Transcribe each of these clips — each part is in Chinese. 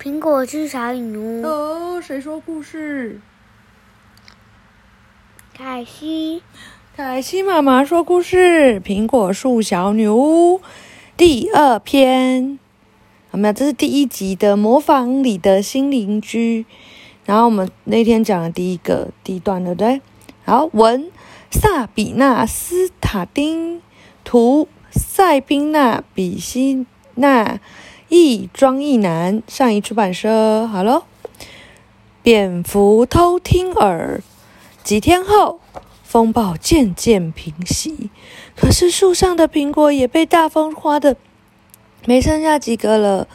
苹果是小牛，哦，谁说故事？凯西，凯西妈妈说故事，《苹果树小女巫》第二篇。好没有？这是第一集的模仿里的新邻居。然后我们那天讲的第一个第一段，对不对？好，文萨比纳斯塔丁，图塞宾娜比西娜。一庄一男，上一出版社。好喽，蝙蝠偷听耳。几天后，风暴渐渐平息，可是树上的苹果也被大风刮得没剩下几个了。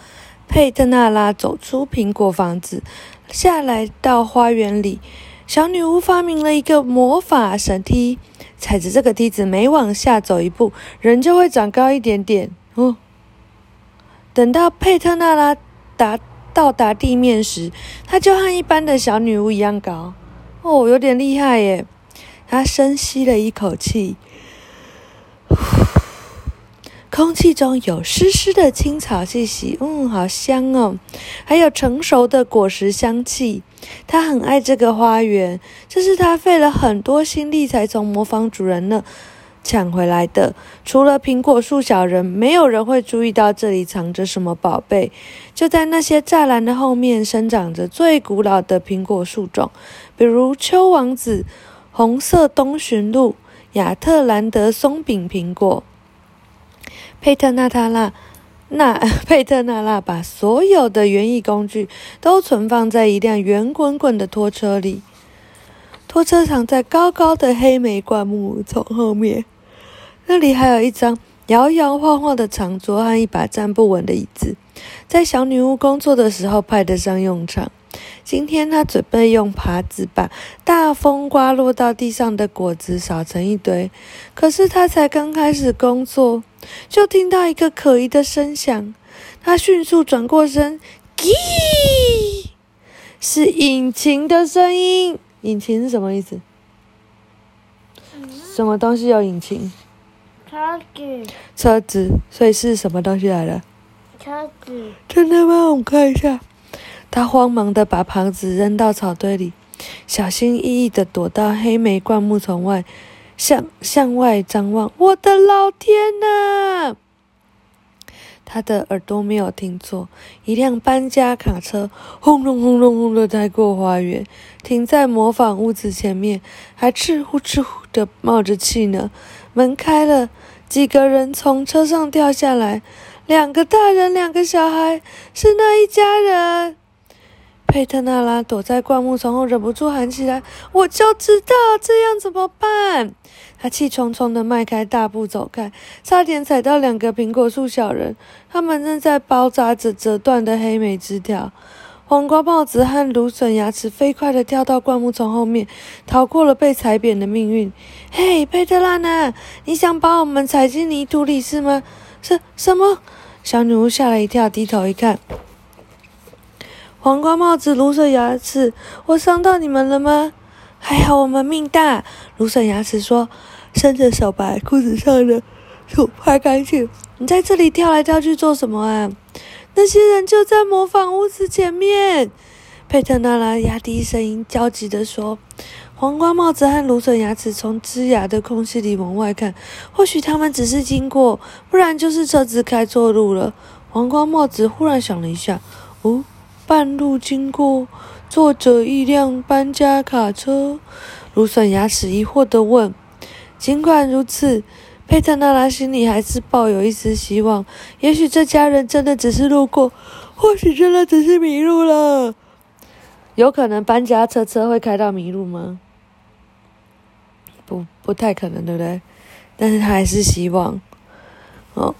佩特娜拉走出苹果房子，下来到花园里。小女巫发明了一个魔法神梯，踩着这个梯子，每往下走一步，人就会长高一点点。哦。等到佩特纳拉达到达地面时，她就和一般的小女巫一样高。哦，有点厉害耶！她深吸了一口气，空气中有湿湿的青草气息，嗯，好香哦！还有成熟的果实香气。她很爱这个花园，这是她费了很多心力才从模仿主人那。抢回来的，除了苹果树小人，没有人会注意到这里藏着什么宝贝。就在那些栅栏的后面，生长着最古老的苹果树种，比如秋王子、红色东巡路、亚特兰德松饼苹果。佩特纳塔拉，那 佩特纳拉把所有的园艺工具都存放在一辆圆滚滚的拖车里，拖车藏在高高的黑莓灌木丛后面。那里还有一张摇摇晃晃的长桌和一把站不稳的椅子，在小女巫工作的时候派得上用场。今天她准备用耙子把大风刮落到地上的果子扫成一堆。可是她才刚开始工作，就听到一个可疑的声响。她迅速转过身，叽，是引擎的声音。引擎是什么意思？什么东西有引擎？车子，车子，所以是什么东西来的？车子，真的吗？我们看一下。他慌忙的把盘子扔到草堆里，小心翼翼的躲到黑莓灌木丛外，向向外张望。我的老天呐！他的耳朵没有听错，一辆搬家卡车轰隆轰隆轰的开过花园，停在模仿屋子前面，还哧呼哧呼的冒着气呢。门开了。几个人从车上掉下来，两个大人，两个小孩，是那一家人。佩特纳拉躲在灌木丛后，忍不住喊起来：“我就知道这样怎么办！”他气冲冲地迈开大步走开，差点踩到两个苹果树小人，他们正在包扎着折断的黑莓枝条。黄瓜帽子和芦笋牙齿飞快地跳到灌木丛后面，逃过了被踩扁的命运。嘿，佩特拉娜，你想把我们踩进泥土里是吗？什什么？小女巫吓了一跳，低头一看，黄瓜帽子、芦笋牙齿，我伤到你们了吗？还好我们命大。芦笋牙齿说，伸着手把裤子上的土拍干净。你在这里跳来跳去做什么啊？那些人就在模仿屋子前面，佩特纳拉压低声音焦急地说：“黄瓜帽子和芦笋牙齿从枝桠的空隙里往外看，或许他们只是经过，不然就是车子开错路了。”黄瓜帽子忽然想了一下：“哦，半路经过，坐着一辆搬家卡车。”芦笋牙齿疑惑地问：“尽管如此。”佩特纳拉心里还是抱有一丝希望，也许这家人真的只是路过，或许真的只是迷路了。有可能搬家车车会开到迷路吗？不，不太可能，对不对？但是他还是希望。哦，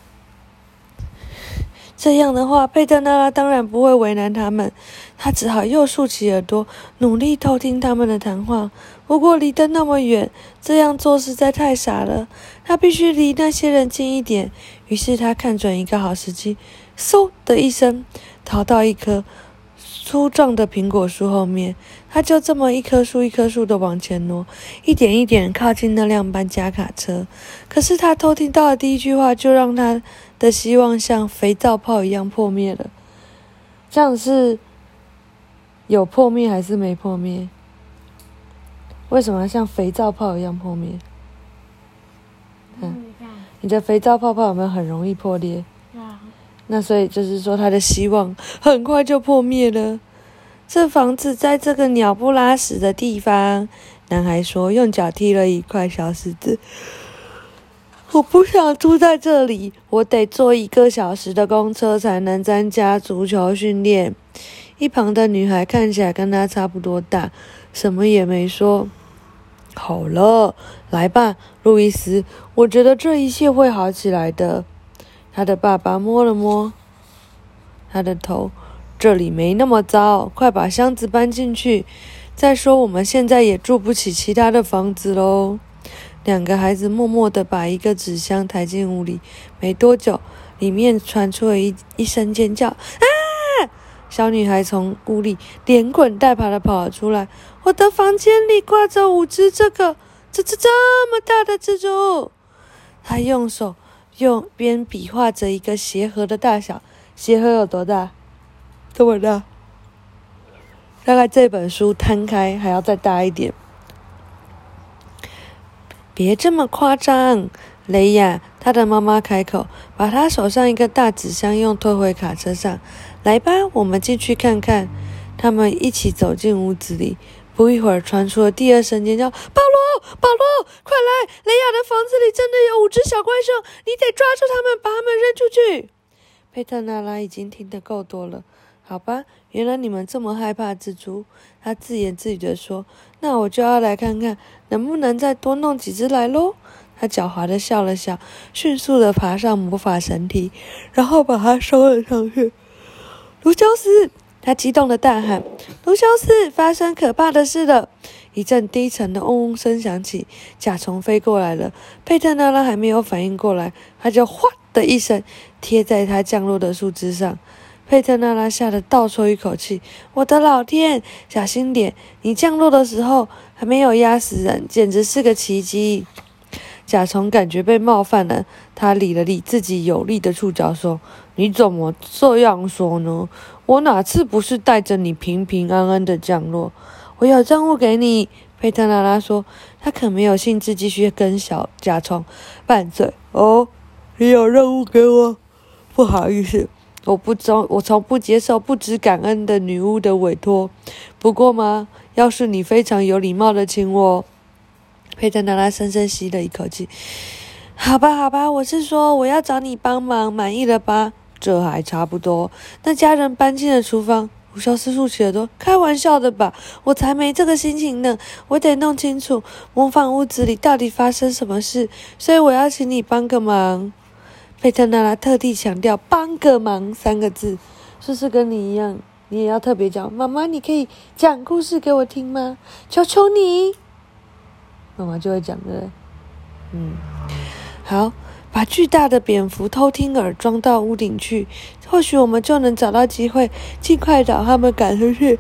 这样的话，佩特纳拉当然不会为难他们，他只好又竖起耳朵，努力偷听他们的谈话。不过离得那么远，这样做实在太傻了。他必须离那些人近一点。于是他看准一个好时机，嗖的一声，逃到一棵粗壮的苹果树后面。他就这么一棵树一棵树的往前挪，一点一点靠近那辆搬家卡车。可是他偷听到的第一句话，就让他的希望像肥皂泡一样破灭了。这样是有破灭还是没破灭？为什么像肥皂泡一样破灭？嗯，你的肥皂泡泡有没有很容易破裂？啊，那所以就是说，他的希望很快就破灭了。这房子在这个鸟不拉屎的地方，男孩说，用脚踢了一块小石子。我不想住在这里，我得坐一个小时的公车才能参加足球训练。一旁的女孩看起来跟他差不多大，什么也没说。好了，来吧，路易斯，我觉得这一切会好起来的。他的爸爸摸了摸他的头，这里没那么糟，快把箱子搬进去。再说，我们现在也住不起其他的房子喽。两个孩子默默地把一个纸箱抬进屋里。没多久，里面传出了一一声尖叫：“啊！”小女孩从屋里连滚带爬地跑了出来。我的房间里挂着五只这个、这、这这么大的蜘蛛。她用手用边比划着一个鞋盒的大小，鞋盒有多大？这么大。大概这本书摊开还要再大一点。别这么夸张，雷亚。他的妈妈开口，把他手上一个大纸箱用推回卡车上。来吧，我们进去看看。他们一起走进屋子里。不一会儿，传出了第二声尖叫：“保罗，保罗，快来！雷亚的房子里真的有五只小怪兽，你得抓住它们，把它们扔出去。”佩特娜拉已经听得够多了。好吧，原来你们这么害怕蜘蛛，他自言自语地说：“那我就要来看看，能不能再多弄几只来喽。”他狡猾地笑了笑，迅速地爬上魔法神梯，然后把它收了上去。卢修斯，他激动地大喊：“卢修斯，发生可怕的事了！”一阵低沉的嗡嗡声响起，甲虫飞过来了。佩特纳拉还没有反应过来，他就“哗”的一声贴在他降落的树枝上。佩特娜拉吓得倒抽一口气：“我的老天，小心点！你降落的时候还没有压死人，简直是个奇迹。”甲虫感觉被冒犯了，他理了理自己有力的触角，说：“你怎么这样说呢？我哪次不是带着你平平安安的降落？我有任务给你。”佩特拉拉说：“他可没有兴致继续跟小甲虫拌嘴。”哦，你有任务给我？不好意思，我不从我从不接受不知感恩的女巫的委托。不过嘛，要是你非常有礼貌的请我。佩特娜拉深深吸了一口气。好吧，好吧，我是说我要找你帮忙，满意了吧？这还差不多。那家人搬进了厨房。卢修斯竖起耳朵，开玩笑的吧？我才没这个心情呢。我得弄清楚模仿屋子里到底发生什么事，所以我要请你帮个忙。佩特娜拉特地强调“帮个忙”三个字，是不是跟你一样？你也要特别讲，妈妈，你可以讲故事给我听吗？求求你。妈妈就会讲的，嗯，好，把巨大的蝙蝠偷听耳装到屋顶去，或许我们就能找到机会，尽快找他们赶出去。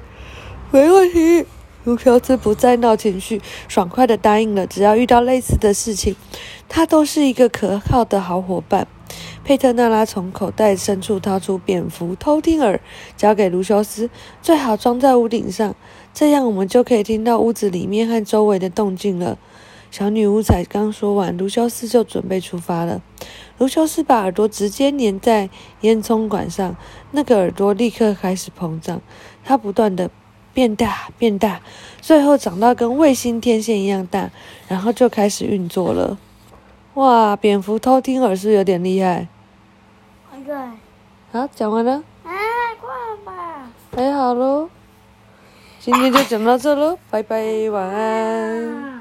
没问题，卢修斯不再闹情绪，爽快的答应了。只要遇到类似的事情，他都是一个可靠的好伙伴。佩特纳拉从口袋深处掏出蝙蝠偷听耳，交给卢修斯，最好装在屋顶上。这样我们就可以听到屋子里面和周围的动静了。小女巫才刚说完，卢修斯就准备出发了。卢修斯把耳朵直接粘在烟囱管上，那个耳朵立刻开始膨胀，他不断的变大变大，最后长到跟卫星天线一样大，然后就开始运作了。哇，蝙蝠偷听耳是有点厉害。对。好，讲完了。啊，挂吧。哎，好喽。今天就讲到这喽，拜拜，晚安。